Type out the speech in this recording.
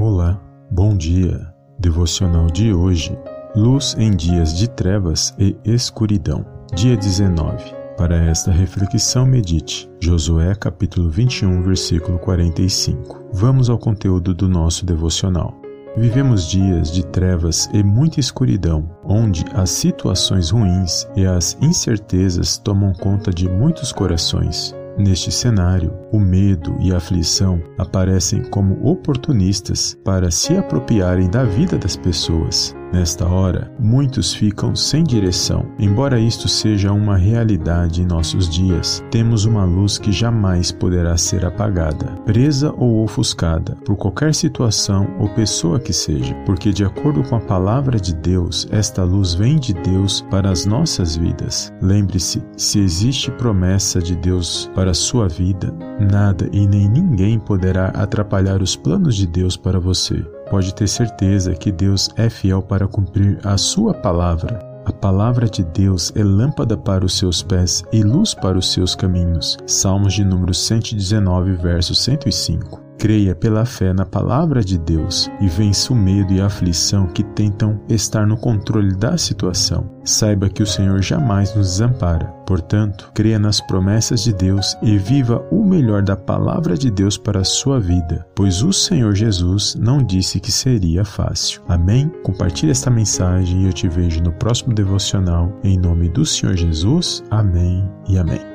Olá, bom dia. Devocional de hoje: Luz em dias de trevas e escuridão. Dia 19. Para esta reflexão, medite Josué capítulo 21, versículo 45. Vamos ao conteúdo do nosso devocional. Vivemos dias de trevas e muita escuridão, onde as situações ruins e as incertezas tomam conta de muitos corações. Neste cenário, o medo e a aflição aparecem como oportunistas para se apropriarem da vida das pessoas. Nesta hora, muitos ficam sem direção. Embora isto seja uma realidade em nossos dias, temos uma luz que jamais poderá ser apagada, presa ou ofuscada por qualquer situação ou pessoa que seja, porque, de acordo com a palavra de Deus, esta luz vem de Deus para as nossas vidas. Lembre-se: se existe promessa de Deus para a sua vida, nada e nem ninguém poderá atrapalhar os planos de Deus para você. Pode ter certeza que Deus é fiel para cumprir a sua palavra. A palavra de Deus é lâmpada para os seus pés e luz para os seus caminhos. Salmos de número 119, verso 105. Creia pela fé na palavra de Deus e vença o medo e a aflição que tentam estar no controle da situação. Saiba que o Senhor jamais nos desampara. Portanto, creia nas promessas de Deus e viva o melhor da palavra de Deus para a sua vida, pois o Senhor Jesus não disse que seria fácil. Amém? Compartilhe esta mensagem e eu te vejo no próximo devocional. Em nome do Senhor Jesus. Amém e amém.